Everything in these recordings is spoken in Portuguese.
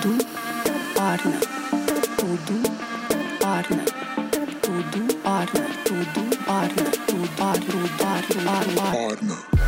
tudo orna, tudo orna, tudo orna, tudo orna, tudo orna, tudo orna, orna.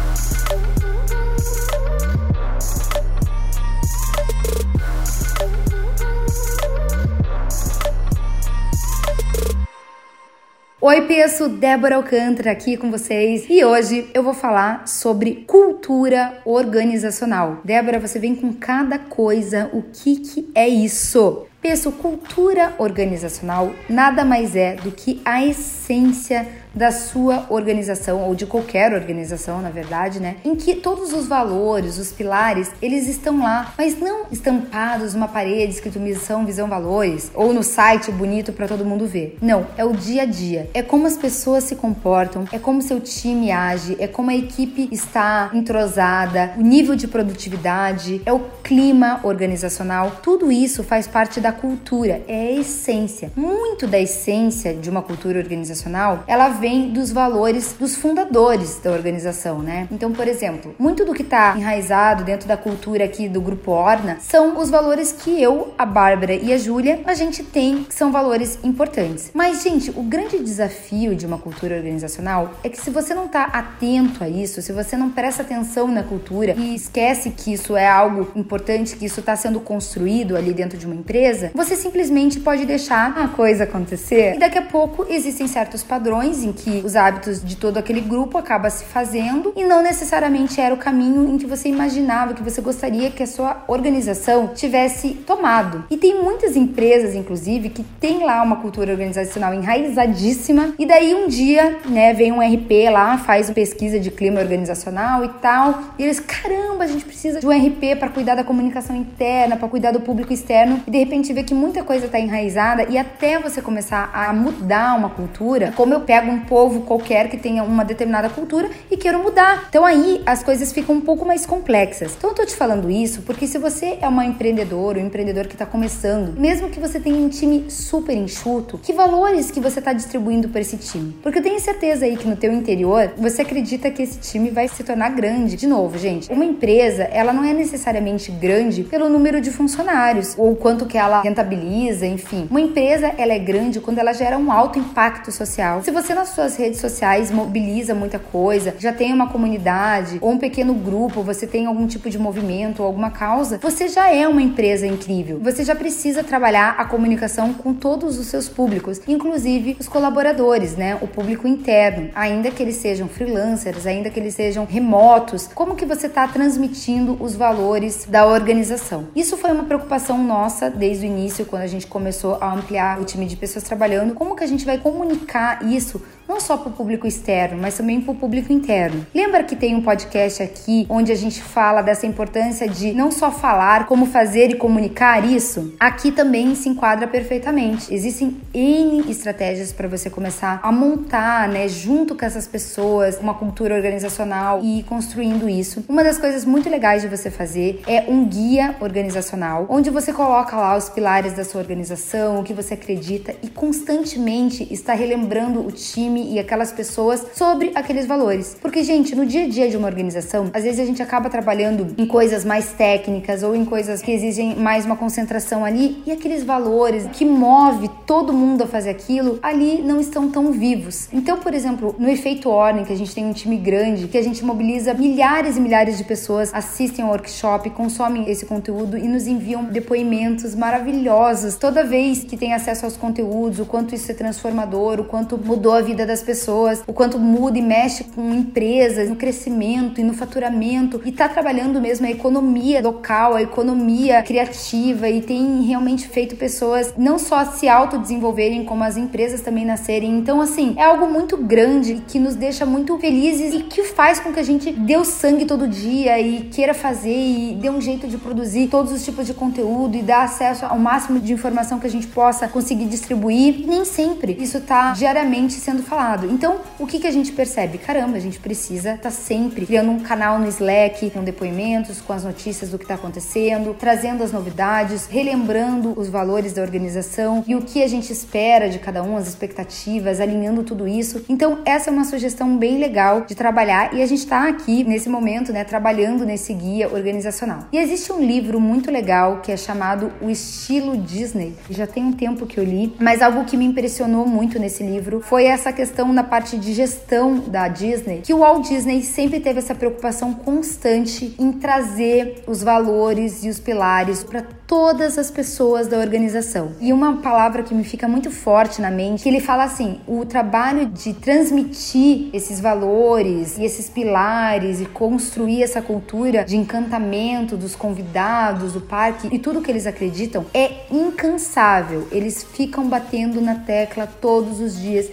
Oi, peço Débora Alcântara aqui com vocês e hoje eu vou falar sobre cultura organizacional. Débora, você vem com cada coisa, o que, que é isso? Peço cultura organizacional nada mais é do que a essência da sua organização ou de qualquer organização, na verdade, né? Em que todos os valores, os pilares, eles estão lá, mas não estampados numa parede escrito missão, visão, valores ou no site bonito para todo mundo ver. Não, é o dia a dia. É como as pessoas se comportam, é como seu time age, é como a equipe está entrosada, o nível de produtividade, é o clima organizacional. Tudo isso faz parte da cultura, é a essência. Muito da essência de uma cultura organizacional, ela vem dos valores dos fundadores da organização, né? Então, por exemplo, muito do que está enraizado dentro da cultura aqui do grupo Orna são os valores que eu, a Bárbara e a Júlia, a gente tem que são valores importantes. Mas, gente, o grande desafio de uma cultura organizacional é que se você não está atento a isso, se você não presta atenção na cultura e esquece que isso é algo importante, que isso está sendo construído ali dentro de uma empresa, você simplesmente pode deixar a coisa acontecer e daqui a pouco existem certos padrões em que os hábitos de todo aquele grupo acaba se fazendo e não necessariamente era o caminho em que você imaginava, que você gostaria que a sua organização tivesse tomado. E tem muitas empresas, inclusive, que tem lá uma cultura organizacional enraizadíssima e daí um dia, né, vem um RP lá, faz uma pesquisa de clima organizacional e tal, e eles, caramba, a gente precisa de um RP para cuidar da comunicação interna, para cuidar do público externo, e de repente vê que muita coisa está enraizada e até você começar a mudar uma cultura, como eu pego um povo qualquer que tenha uma determinada cultura e quero mudar. Então aí as coisas ficam um pouco mais complexas. Então eu tô te falando isso porque se você é uma empreendedora, um empreendedor que está começando, mesmo que você tenha um time super enxuto, que valores que você está distribuindo para esse time? Porque eu tenho certeza aí que no teu interior você acredita que esse time vai se tornar grande. De novo, gente, uma empresa ela não é necessariamente grande pelo número de funcionários ou quanto que ela rentabiliza, enfim. Uma empresa ela é grande quando ela gera um alto impacto social. Se você nas suas redes sociais mobiliza muita coisa, já tem uma comunidade ou um pequeno grupo, você tem algum tipo de movimento ou alguma causa, você já é uma empresa incrível. Você já precisa trabalhar a comunicação com todos os seus públicos, inclusive os colaboradores, né? O público interno, ainda que eles sejam freelancers, ainda que eles sejam remotos, como que você está transmitindo os valores da organização? Isso foi uma preocupação nossa desde o início, quando a gente começou a ampliar o time de pessoas trabalhando, como que a gente vai comunicar isso não só para o público externo, mas também para o público interno. Lembra que tem um podcast aqui onde a gente fala dessa importância de não só falar, como fazer e comunicar isso? Aqui também se enquadra perfeitamente. Existem N estratégias para você começar a montar, né, junto com essas pessoas, uma cultura organizacional e construindo isso. Uma das coisas muito legais de você fazer é um guia organizacional, onde você coloca lá os pilares da sua organização, o que você acredita e constantemente está relembrando o time e aquelas pessoas sobre aqueles valores. Porque, gente, no dia a dia de uma organização, às vezes a gente acaba trabalhando em coisas mais técnicas ou em coisas que exigem mais uma concentração ali e aqueles valores que move todo mundo a fazer aquilo ali não estão tão vivos. Então, por exemplo, no efeito ordem, que a gente tem um time grande, que a gente mobiliza milhares e milhares de pessoas, assistem ao workshop, consomem esse conteúdo e nos enviam depoimentos maravilhosos toda vez que tem acesso aos conteúdos, o quanto isso é transformador, o quanto mudou a vida das pessoas, o quanto muda e mexe com empresas, no crescimento e no faturamento e tá trabalhando mesmo a economia local, a economia criativa e tem realmente feito pessoas não só se autodesenvolverem, como as empresas também nascerem. Então, assim, é algo muito grande que nos deixa muito felizes e que faz com que a gente dê o sangue todo dia e queira fazer e dê um jeito de produzir todos os tipos de conteúdo e dar acesso ao máximo de informação que a gente possa conseguir distribuir. Nem sempre isso tá diariamente sendo falado Então, o que, que a gente percebe? Caramba, a gente precisa estar tá sempre criando um canal no Slack com depoimentos, com as notícias do que está acontecendo, trazendo as novidades, relembrando os valores da organização e o que a gente espera de cada um, as expectativas, alinhando tudo isso. Então, essa é uma sugestão bem legal de trabalhar e a gente está aqui nesse momento, né, trabalhando nesse guia organizacional. E existe um livro muito legal que é chamado O Estilo Disney. Já tem um tempo que eu li, mas algo que me impressionou muito nesse livro foi essa questão na parte de gestão da Disney, que o Walt Disney sempre teve essa preocupação constante em trazer os valores e os pilares para todas as pessoas da organização. E uma palavra que me fica muito forte na mente, que ele fala assim: o trabalho de transmitir esses valores e esses pilares e construir essa cultura de encantamento dos convidados, do parque e tudo que eles acreditam é incansável. Eles ficam batendo na tecla todos os dias,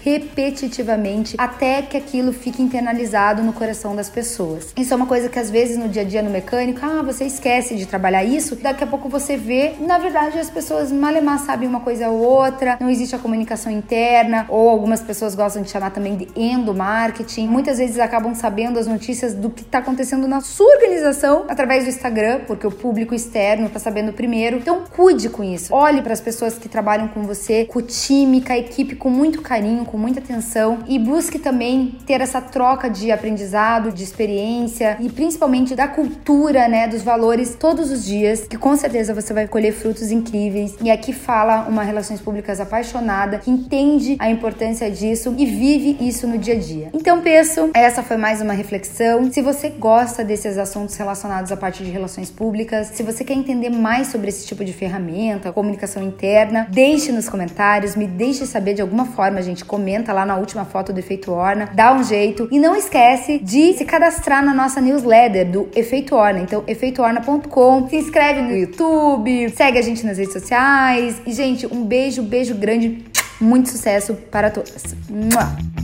até que aquilo fique internalizado no coração das pessoas. Isso é uma coisa que às vezes no dia a dia no mecânico, ah, você esquece de trabalhar isso, daqui a pouco você vê, na verdade as pessoas malemar sabem uma coisa ou outra, não existe a comunicação interna, ou algumas pessoas gostam de chamar também de endomarketing. Muitas vezes acabam sabendo as notícias do que está acontecendo na sua organização através do Instagram, porque o público externo está sabendo primeiro. Então cuide com isso. Olhe para as pessoas que trabalham com você, com o time, com a equipe com muito carinho, com muita atenção e busque também ter essa troca de aprendizado, de experiência e principalmente da cultura, né, dos valores todos os dias, que com certeza você vai colher frutos incríveis. E aqui fala uma relações públicas apaixonada que entende a importância disso e vive isso no dia a dia. Então, penso, essa foi mais uma reflexão. Se você gosta desses assuntos relacionados à parte de relações públicas, se você quer entender mais sobre esse tipo de ferramenta, comunicação interna, deixe nos comentários, me deixe saber de alguma forma, gente, comenta lá na última foto do Efeito Orna, dá um jeito e não esquece de se cadastrar na nossa newsletter do Efeito Orna. Então, efeitoorna.com, se inscreve no YouTube, segue a gente nas redes sociais e, gente, um beijo, beijo grande, muito sucesso para todas. Mua!